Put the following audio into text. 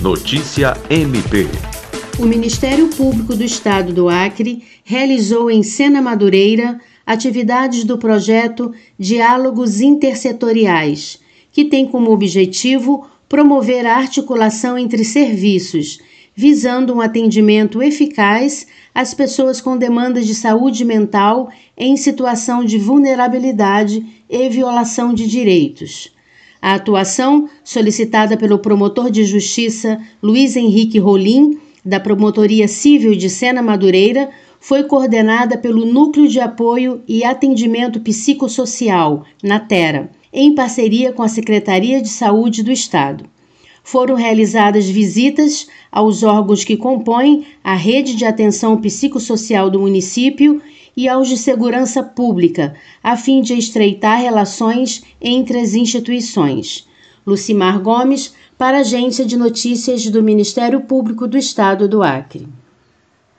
Notícia MP. O Ministério Público do Estado do Acre realizou em Sena Madureira atividades do projeto Diálogos Intersetoriais, que tem como objetivo promover a articulação entre serviços, visando um atendimento eficaz às pessoas com demandas de saúde mental em situação de vulnerabilidade e violação de direitos. A atuação, solicitada pelo promotor de justiça Luiz Henrique Rolim, da Promotoria Civil de Sena Madureira, foi coordenada pelo Núcleo de Apoio e Atendimento Psicossocial, NATERA, em parceria com a Secretaria de Saúde do Estado. Foram realizadas visitas aos órgãos que compõem a rede de atenção psicossocial do município e aos de segurança pública, a fim de estreitar relações entre as instituições. Lucimar Gomes, para a Agência de Notícias do Ministério Público do Estado do Acre.